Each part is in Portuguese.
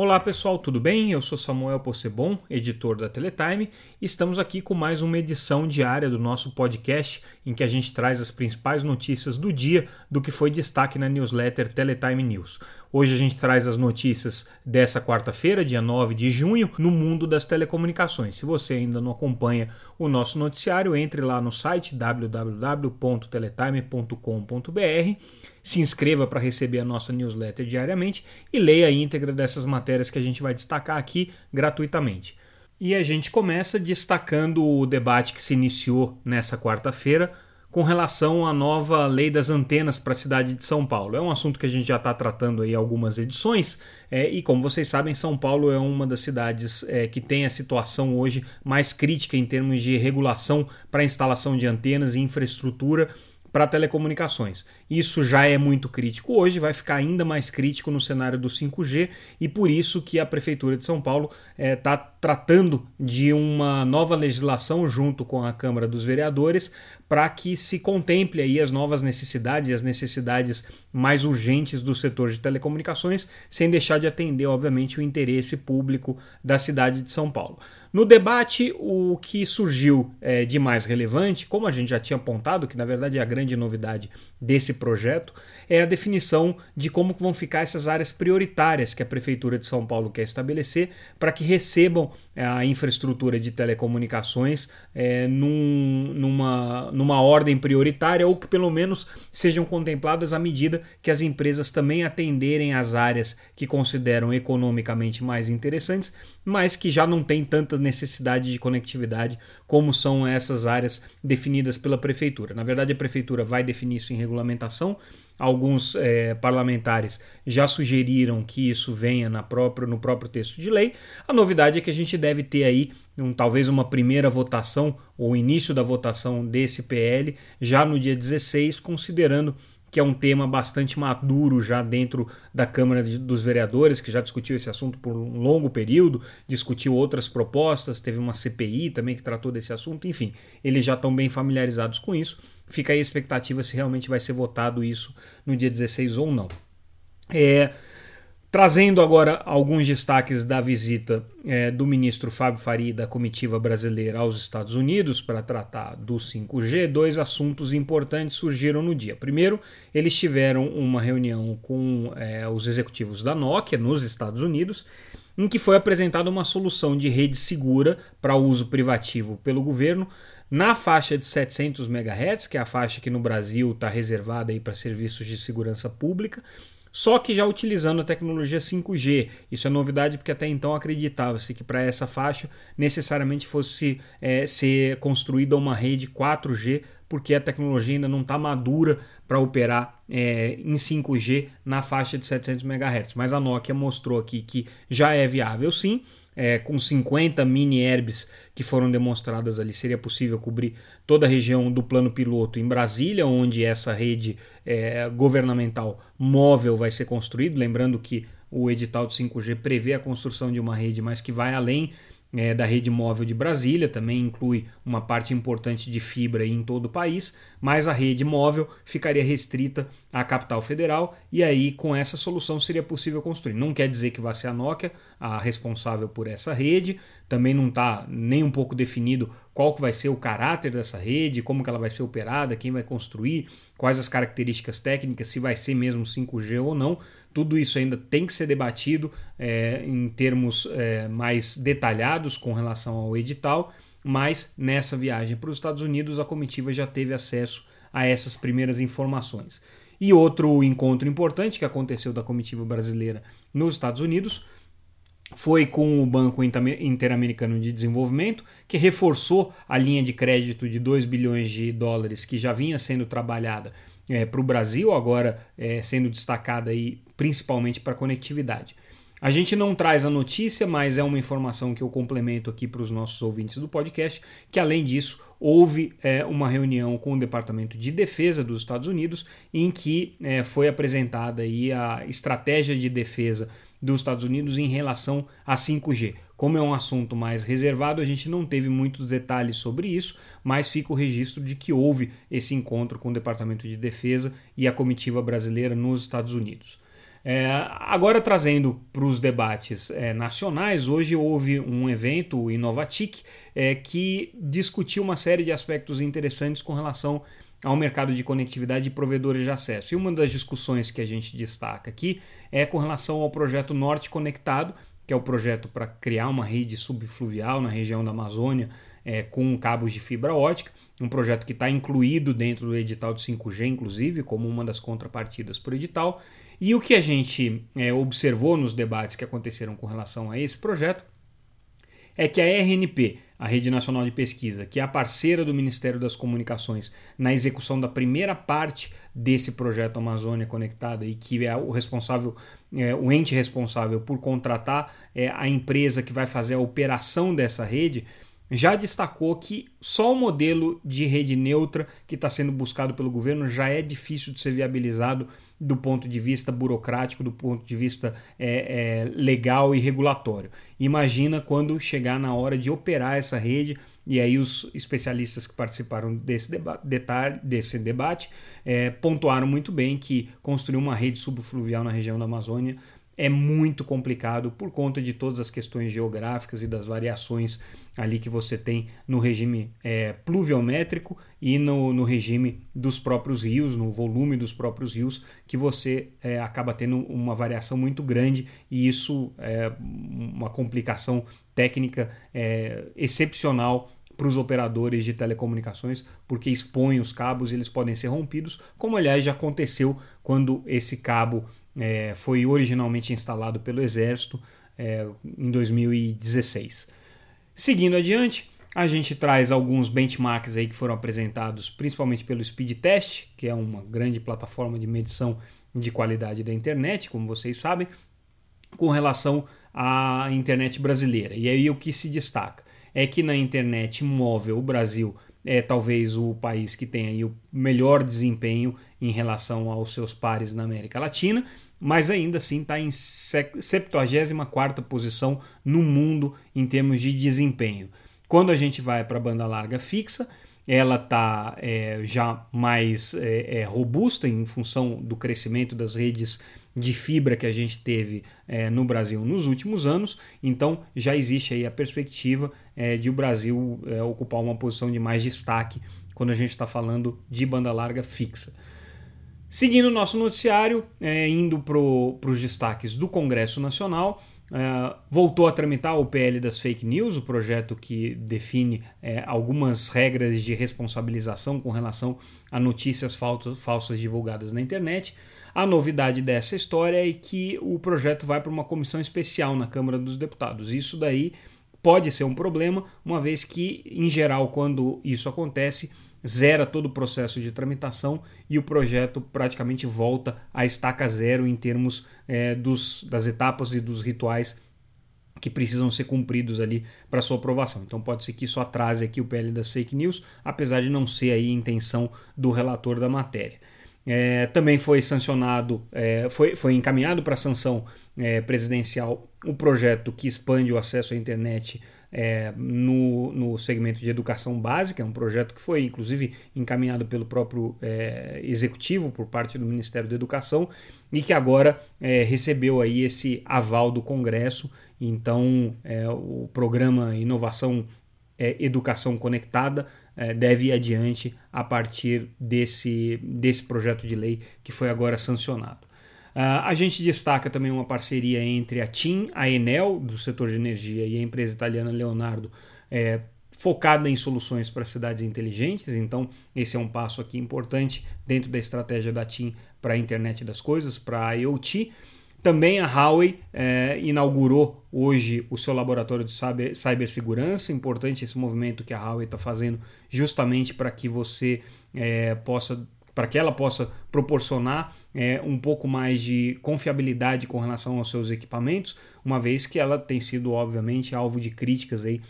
Olá pessoal, tudo bem? Eu sou Samuel Possebon, editor da Teletime, e estamos aqui com mais uma edição diária do nosso podcast em que a gente traz as principais notícias do dia do que foi destaque na newsletter Teletime News. Hoje a gente traz as notícias dessa quarta-feira, dia 9 de junho, no mundo das telecomunicações. Se você ainda não acompanha o nosso noticiário, entre lá no site www.teletime.com.br, se inscreva para receber a nossa newsletter diariamente e leia a íntegra dessas matérias que a gente vai destacar aqui gratuitamente. E a gente começa destacando o debate que se iniciou nessa quarta-feira com relação à nova lei das antenas para a cidade de São Paulo. É um assunto que a gente já está tratando aí algumas edições, é, e como vocês sabem, São Paulo é uma das cidades é, que tem a situação hoje mais crítica em termos de regulação para instalação de antenas e infraestrutura para telecomunicações. Isso já é muito crítico hoje, vai ficar ainda mais crítico no cenário do 5G e por isso que a Prefeitura de São Paulo está é, tratando de uma nova legislação junto com a Câmara dos Vereadores para que se contemple aí as novas necessidades e as necessidades mais urgentes do setor de telecomunicações, sem deixar de atender, obviamente, o interesse público da cidade de São Paulo. No debate, o que surgiu é, de mais relevante, como a gente já tinha apontado, que na verdade é a grande novidade desse projeto, é a definição de como vão ficar essas áreas prioritárias que a Prefeitura de São Paulo quer estabelecer para que recebam é, a infraestrutura de telecomunicações é, num, numa, numa ordem prioritária ou que pelo menos sejam contempladas à medida que as empresas também atenderem as áreas que consideram economicamente mais interessantes, mas que já não têm tantas necessidade de conectividade como são essas áreas definidas pela prefeitura. Na verdade, a prefeitura vai definir isso em regulamentação. Alguns é, parlamentares já sugeriram que isso venha na própria, no próprio texto de lei. A novidade é que a gente deve ter aí um, talvez uma primeira votação ou início da votação desse PL já no dia 16, considerando que é um tema bastante maduro já dentro da Câmara dos Vereadores, que já discutiu esse assunto por um longo período, discutiu outras propostas, teve uma CPI também que tratou desse assunto, enfim, eles já estão bem familiarizados com isso. Fica aí a expectativa se realmente vai ser votado isso no dia 16 ou não. É, Trazendo agora alguns destaques da visita é, do ministro Fábio Faria da comitiva brasileira aos Estados Unidos para tratar do 5G, dois assuntos importantes surgiram no dia. Primeiro, eles tiveram uma reunião com é, os executivos da Nokia nos Estados Unidos, em que foi apresentada uma solução de rede segura para uso privativo pelo governo na faixa de 700 MHz, que é a faixa que no Brasil está reservada para serviços de segurança pública só que já utilizando a tecnologia 5G. Isso é novidade porque até então acreditava-se que para essa faixa necessariamente fosse é, ser construída uma rede 4G, porque a tecnologia ainda não está madura para operar é, em 5G na faixa de 700 MHz. Mas a Nokia mostrou aqui que já é viável sim é, com 50 mini herbes que foram demonstradas ali, seria possível cobrir toda a região do plano piloto em Brasília, onde essa rede é, governamental móvel vai ser construída. Lembrando que o edital de 5G prevê a construção de uma rede, mas que vai além é, da rede móvel de Brasília, também inclui uma parte importante de fibra em todo o país, mas a rede móvel ficaria restrita à capital federal e aí com essa solução seria possível construir. Não quer dizer que vai ser a Nokia a responsável por essa rede, também não está nem um pouco definido qual que vai ser o caráter dessa rede, como que ela vai ser operada, quem vai construir, quais as características técnicas, se vai ser mesmo 5G ou não. Tudo isso ainda tem que ser debatido é, em termos é, mais detalhados com relação ao edital, mas nessa viagem para os Estados Unidos a comitiva já teve acesso a essas primeiras informações. E outro encontro importante que aconteceu da comitiva brasileira nos Estados Unidos foi com o Banco Interamericano de Desenvolvimento, que reforçou a linha de crédito de 2 bilhões de dólares que já vinha sendo trabalhada é, para o Brasil, agora é, sendo destacada aí principalmente para conectividade. A gente não traz a notícia, mas é uma informação que eu complemento aqui para os nossos ouvintes do podcast, que além disso houve é, uma reunião com o Departamento de Defesa dos Estados Unidos em que foi apresentada aí a estratégia de defesa dos Estados Unidos em relação a 5G. Como é um assunto mais reservado, a gente não teve muitos detalhes sobre isso, mas fica o registro de que houve esse encontro com o Departamento de Defesa e a comitiva brasileira nos Estados Unidos. É, agora trazendo para os debates é, nacionais, hoje houve um evento, o Inovatic, é, que discutiu uma série de aspectos interessantes com relação ao mercado de conectividade e provedores de acesso. E uma das discussões que a gente destaca aqui é com relação ao projeto Norte Conectado, que é o projeto para criar uma rede subfluvial na região da Amazônia é, com cabos de fibra ótica, um projeto que está incluído dentro do edital de 5G, inclusive, como uma das contrapartidas para o edital. E o que a gente é, observou nos debates que aconteceram com relação a esse projeto é que a RNP, a Rede Nacional de Pesquisa, que é a parceira do Ministério das Comunicações na execução da primeira parte desse projeto Amazônia Conectada e que é o responsável, é, o ente responsável por contratar é, a empresa que vai fazer a operação dessa rede, já destacou que só o modelo de rede neutra que está sendo buscado pelo governo já é difícil de ser viabilizado do ponto de vista burocrático, do ponto de vista é, é, legal e regulatório. Imagina quando chegar na hora de operar essa rede, e aí os especialistas que participaram desse, deba detalhe, desse debate é, pontuaram muito bem que construir uma rede subfluvial na região da Amazônia é muito complicado por conta de todas as questões geográficas e das variações ali que você tem no regime é, pluviométrico e no, no, regime dos próprios rios, no volume dos próprios rios, que você é, acaba tendo uma variação muito grande e isso é uma complicação técnica é, excepcional para os operadores de telecomunicações, porque expõem os cabos e eles podem ser rompidos, como aliás já aconteceu quando esse cabo é, foi originalmente instalado pelo Exército é, em 2016. Seguindo adiante, a gente traz alguns benchmarks aí que foram apresentados principalmente pelo Speed Test, que é uma grande plataforma de medição de qualidade da internet, como vocês sabem, com relação à internet brasileira. E aí o que se destaca é que na internet móvel o Brasil é talvez o país que tem o melhor desempenho em relação aos seus pares na América Latina, mas ainda assim está em 74 posição no mundo em termos de desempenho. Quando a gente vai para a banda larga fixa, ela está é, já mais é, é, robusta em função do crescimento das redes de fibra que a gente teve é, no Brasil nos últimos anos. Então já existe aí a perspectiva é, de o Brasil é, ocupar uma posição de mais destaque quando a gente está falando de banda larga fixa. Seguindo o nosso noticiário, indo para os destaques do Congresso Nacional, voltou a tramitar o PL das fake news, o projeto que define algumas regras de responsabilização com relação a notícias falsas divulgadas na internet. A novidade dessa história é que o projeto vai para uma comissão especial na Câmara dos Deputados. Isso daí pode ser um problema, uma vez que, em geral, quando isso acontece, zera todo o processo de tramitação e o projeto praticamente volta à estaca zero em termos é, dos, das etapas e dos rituais que precisam ser cumpridos ali para sua aprovação. Então pode ser que isso atrase aqui o PL das fake news, apesar de não ser aí a intenção do relator da matéria. É, também foi sancionado, é, foi, foi encaminhado para sanção é, presidencial o projeto que expande o acesso à internet é, no, no segmento de educação básica, é um projeto que foi inclusive encaminhado pelo próprio é, executivo por parte do Ministério da Educação e que agora é, recebeu aí esse aval do Congresso. Então, o programa Inovação Educação Conectada é, deve ir adiante a partir desse, desse projeto de lei que foi agora sancionado. Uh, a gente destaca também uma parceria entre a TIM, a Enel, do setor de energia, e a empresa italiana Leonardo, é, focada em soluções para cidades inteligentes. Então, esse é um passo aqui importante dentro da estratégia da TIM para a internet das coisas, para a IoT. Também a Huawei é, inaugurou hoje o seu laboratório de cibersegurança. Importante esse movimento que a Huawei está fazendo, justamente para que você é, possa para que ela possa proporcionar é, um pouco mais de confiabilidade com relação aos seus equipamentos, uma vez que ela tem sido, obviamente, alvo de críticas aí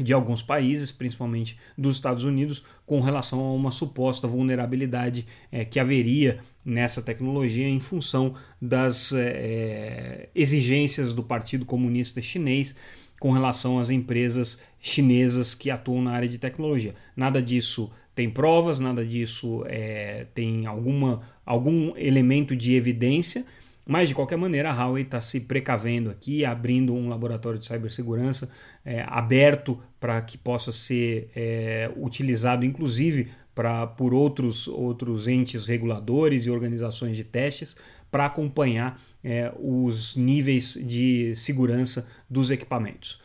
de alguns países, principalmente dos Estados Unidos, com relação a uma suposta vulnerabilidade é, que haveria nessa tecnologia em função das é, exigências do Partido Comunista Chinês com relação às empresas chinesas que atuam na área de tecnologia. Nada disso tem provas, nada disso é, tem alguma, algum elemento de evidência, Mas, de qualquer maneira, a Huawei está se precavendo aqui, abrindo um laboratório de cibersegurança é, aberto para que possa ser é, utilizado, inclusive, pra, por outros, outros entes reguladores e organizações de testes para acompanhar é, os níveis de segurança dos equipamentos.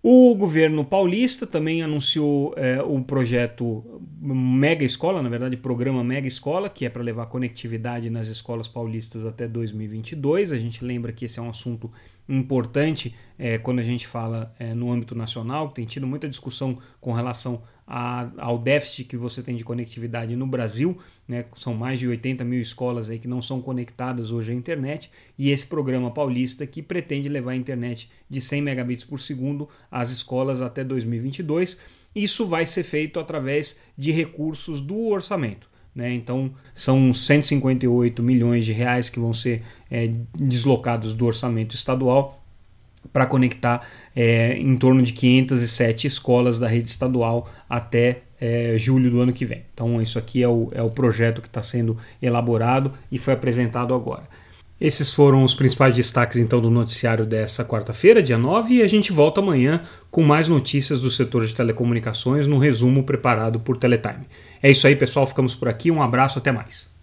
O governo paulista também anunciou é, um projeto Mega Escola, na verdade, programa Mega Escola, que é para levar conectividade nas escolas paulistas até 2022. A gente lembra que esse é um assunto importante é, quando a gente fala é, no âmbito nacional, tem tido muita discussão com relação a, ao déficit que você tem de conectividade no Brasil. Né? São mais de 80 mil escolas aí que não são conectadas hoje à internet, e esse programa paulista que pretende levar a internet de 100 megabits por segundo às escolas até 2022. Isso vai ser feito através de recursos do orçamento. Né? Então, são 158 milhões de reais que vão ser é, deslocados do orçamento estadual para conectar é, em torno de 507 escolas da rede estadual até é, julho do ano que vem. Então, isso aqui é o, é o projeto que está sendo elaborado e foi apresentado agora. Esses foram os principais destaques então do noticiário dessa quarta-feira, dia 9, e a gente volta amanhã com mais notícias do setor de telecomunicações no resumo preparado por Teletime. É isso aí, pessoal, ficamos por aqui, um abraço, até mais.